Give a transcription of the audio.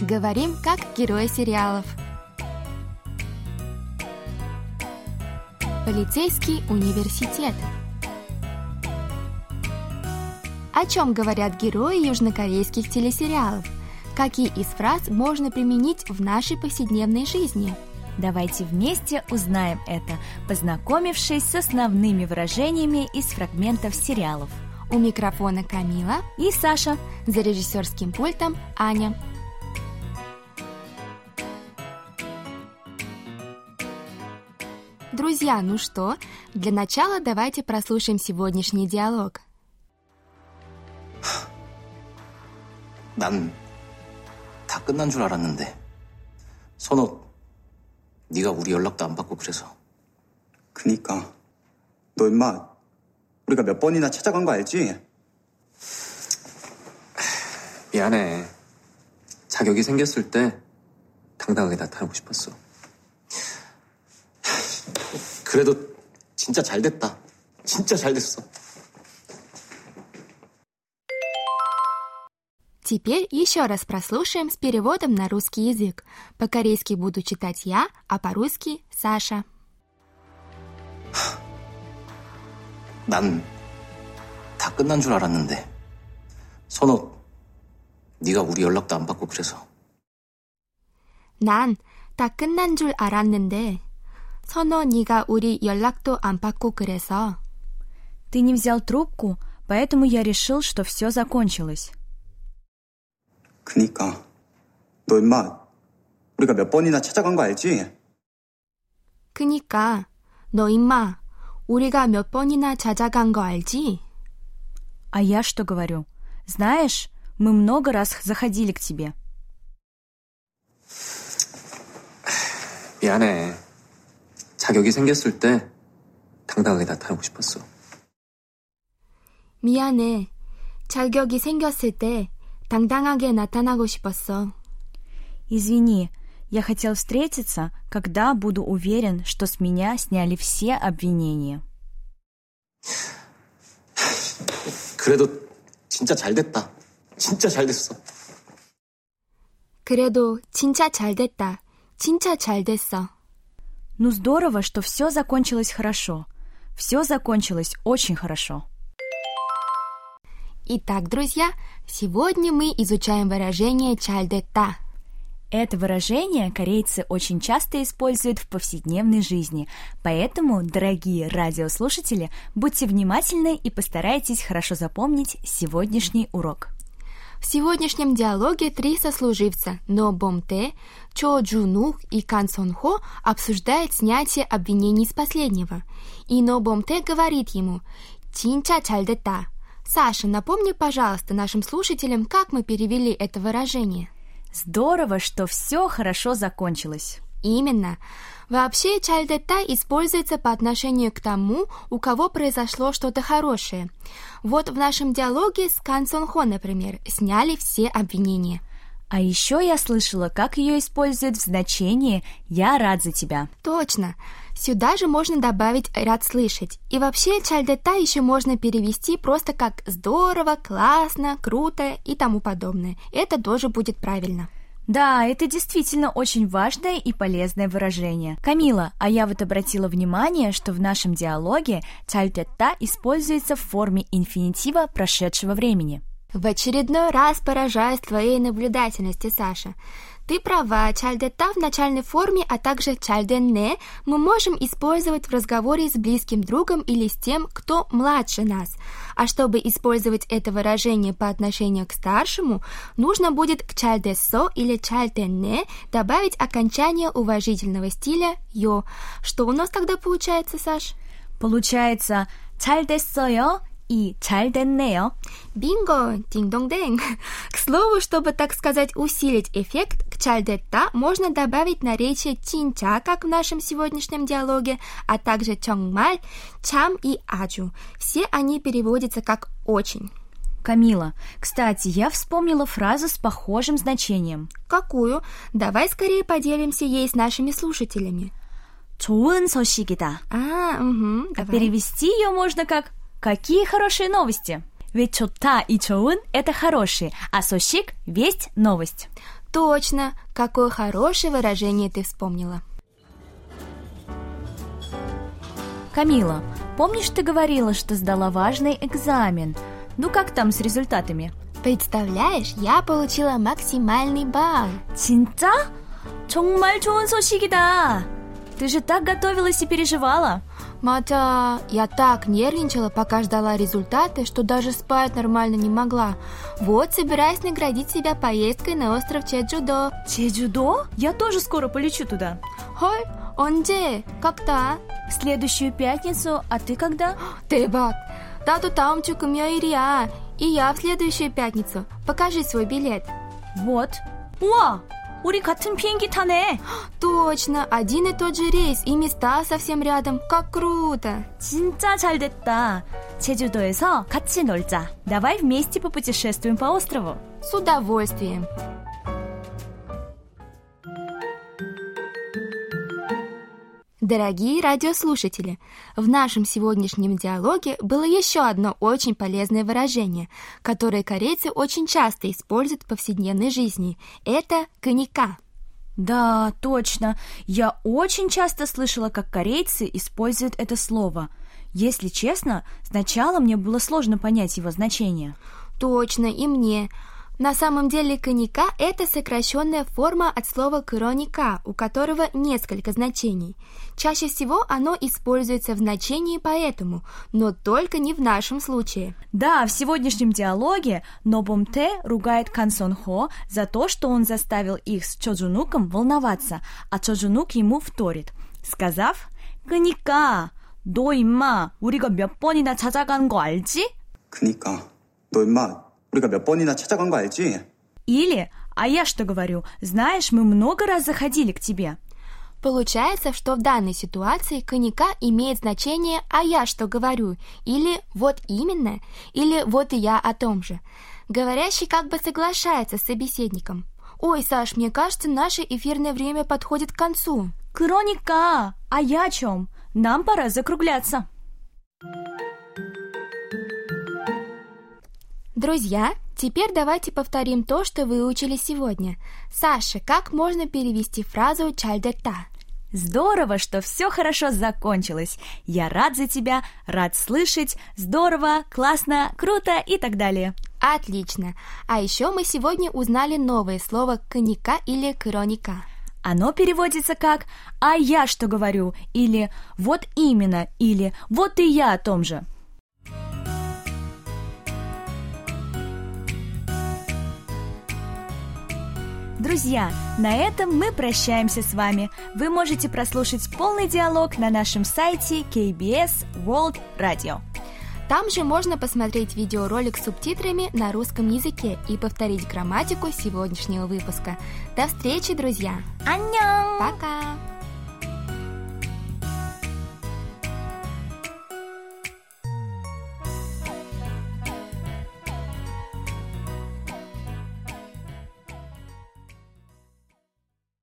Говорим как герои сериалов. Полицейский университет. О чем говорят герои южнокорейских телесериалов? Какие из фраз можно применить в нашей повседневной жизни? Давайте вместе узнаем это, познакомившись с основными выражениями из фрагментов сериалов. У микрофона Камила и Саша. За режиссерским пультом Аня. Друзья, ну что, для начала давайте прослушаем сегодняшний диалог. 난 다 끝난 줄 알았는데 선호 네가 우리 연락도 안 받고 그래서 그니까 너 임마 우리가 몇 번이나 찾아간 거 알지? 미안해 자격이 생겼을 때 당당하게 나타나고 싶었어 그래도 진짜 잘 됐다 진짜 잘 됐어 Теперь еще раз прослушаем с переводом на русский язык. По-корейски буду читать я, а по-русски Саша. 난 다 끝난 줄 알았는데 선호 네가 우리 연락도 안 받고 그래서 난 다 끝난 줄 알았는데 선호 네가 우리 연락도 안 받고 그래서 Ты не взял трубку, поэтому я решил, что все закончилось. 그니까 너 임마 우리가 몇 번이나 찾아간 거 알지? 그니까 너 임마 우리가 몇 번이나 찾아간 거 알지? А я что говорю? Знаешь, мы много раз заходили к тебе. 미안해 자격이 생겼을 때 당당하게 나타나고 싶었어 미안해. 자격이 생겼을 때 당당하게 나타나고 싶었어. Извини, я хотел встретиться, когда буду уверен, что с меня сняли все обвинения. 그래도 진짜 잘 됐다 진짜 잘 됐어 그래도 진짜 잘 됐다. 진짜 잘 됐어. Ну здорово, что все закончилось хорошо. Все закончилось очень хорошо. Итак, друзья, сегодня мы изучаем выражение «чальдетта». Это выражение корейцы очень часто используют в повседневной жизни, поэтому, дорогие радиослушатели, будьте внимательны и постарайтесь хорошо запомнить сегодняшний урок. В сегодняшнем диалоге три сослуживца Но Бомте, Чо Джунух и Кан Сон Хо обсуждают снятие обвинений с последнего. И Но Бомте говорит ему «Тинча чальдета». Саша, напомни, пожалуйста, нашим слушателям, как мы перевели это выражение. Здорово, что все хорошо закончилось. Именно. Вообще, чальдета используется по отношению к тому, у кого произошло что-то хорошее. Вот в нашем диалоге с Кан Сон Хо, например, сняли все обвинения. А еще я слышала, как ее используют в значении «я рад за тебя». Точно. Сюда же можно добавить «рад слышать». И вообще чальдета еще можно перевести просто как «здорово», «классно», «круто» и тому подобное. Это тоже будет правильно. Да, это действительно очень важное и полезное выражение. Камила, а я вот обратила внимание, что в нашем диалоге «цальтетта» используется в форме инфинитива прошедшего времени. В очередной раз поражаюсь твоей наблюдательности, Саша. Ты права, Чальде та в начальной форме, а также чальде чальдене мы можем использовать в разговоре с близким другом или с тем, кто младше нас. А чтобы использовать это выражение по отношению к старшему, нужно будет к чальде со или чальдене добавить окончание уважительного стиля ё. Что у нас тогда получается, Саш? Получается чальде чальдесоё и «잘 됐네요». Бинго! Динг-донг-дэнг! К слову, чтобы, так сказать, усилить эффект, к чальдетта можно добавить наречие тинча, как в нашем сегодняшнем диалоге, а также чонгмаль, чам и аджу. Все они переводятся как «очень». Камила, кстати, я вспомнила фразу с похожим значением. Какую? Давай скорее поделимся ей с нашими слушателями. 좋은 소식이다. А, угу, А давай. перевести ее можно как «Какие хорошие новости!» Ведь 좋다 и 좋은 – это хорошие, а сошик – весть, новость. Точно, какое хорошее выражение ты вспомнила. Камила, помнишь, ты говорила, что сдала важный экзамен? Ну как там с результатами? Представляешь, я получила максимальный балл. 진짜? 정말 좋은 소식이다. Ты же так готовилась и переживала. Мата, я так нервничала, пока ждала результаты, что даже спать нормально не могла. Вот собираюсь наградить себя поездкой на остров Чеджудо. 제주도? Я тоже скоро полечу туда. 헐, 언제? Когда? В следующую пятницу, а ты когда? 대박! 나도 다음 주 금요일이야. И я в следующую пятницу. Покажи свой билет. Вот. 우와! 우리 같은 비행기 타네. Точно, один и тот же рейс, и места совсем рядом. Как круто! 진짜 잘 됐다. 제주도에서 같이 놀자. Давай вместе попутешествуем по острову. С удовольствием. Дорогие радиослушатели, в нашем сегодняшнем диалоге было еще одно очень полезное выражение, которое корейцы очень часто используют в повседневной жизни. Это «коньяка». Да, точно. Я очень часто слышала, как корейцы используют это слово. Если честно, сначала мне было сложно понять его значение. Точно, и мне. На самом деле коньяка – это сокращенная форма от слова «кроника», у которого несколько значений. Чаще всего оно используется в значении «поэтому», но только не в нашем случае. Да, в сегодняшнем диалоге Нобомте ругает Кансон Хо за то, что он заставил их с Чоджунуком волноваться, а Чоджунук ему вторит, сказав «그니까 너 임마 우리가 몇 번이나 찾아간 거 알지?» 그니까 너 임마 우리가 몇 번이나 찾아간 거 알지? Или «А я что говорю? Знаешь, мы много раз заходили к тебе». Получается, что в данной ситуации коньяка имеет значение «а я что говорю» или «вот именно» или «вот и я о том же». Говорящий как бы соглашается с собеседником. «Ой, Саш, мне кажется, наше эфирное время подходит к концу». 그러니까 а я о чем? Нам пора закругляться. Друзья, теперь давайте повторим то, что выучили сегодня. Саша, как можно перевести фразу «чальдета»? Здорово, что все хорошо закончилось. Я рад за тебя, рад слышать, здорово, классно, круто и так далее. Отлично. А еще мы сегодня узнали новое слово «коньяка» или «кроника». Оно переводится как «а я что говорю» или «вот именно» или «вот и я о том же». Друзья, на этом мы прощаемся с вами. Вы можете прослушать полный диалог на нашем сайте KBS World Radio. Там же можно посмотреть видеоролик с субтитрами на русском языке и повторить грамматику сегодняшнего выпуска. До встречи, друзья! 안녕! Пока!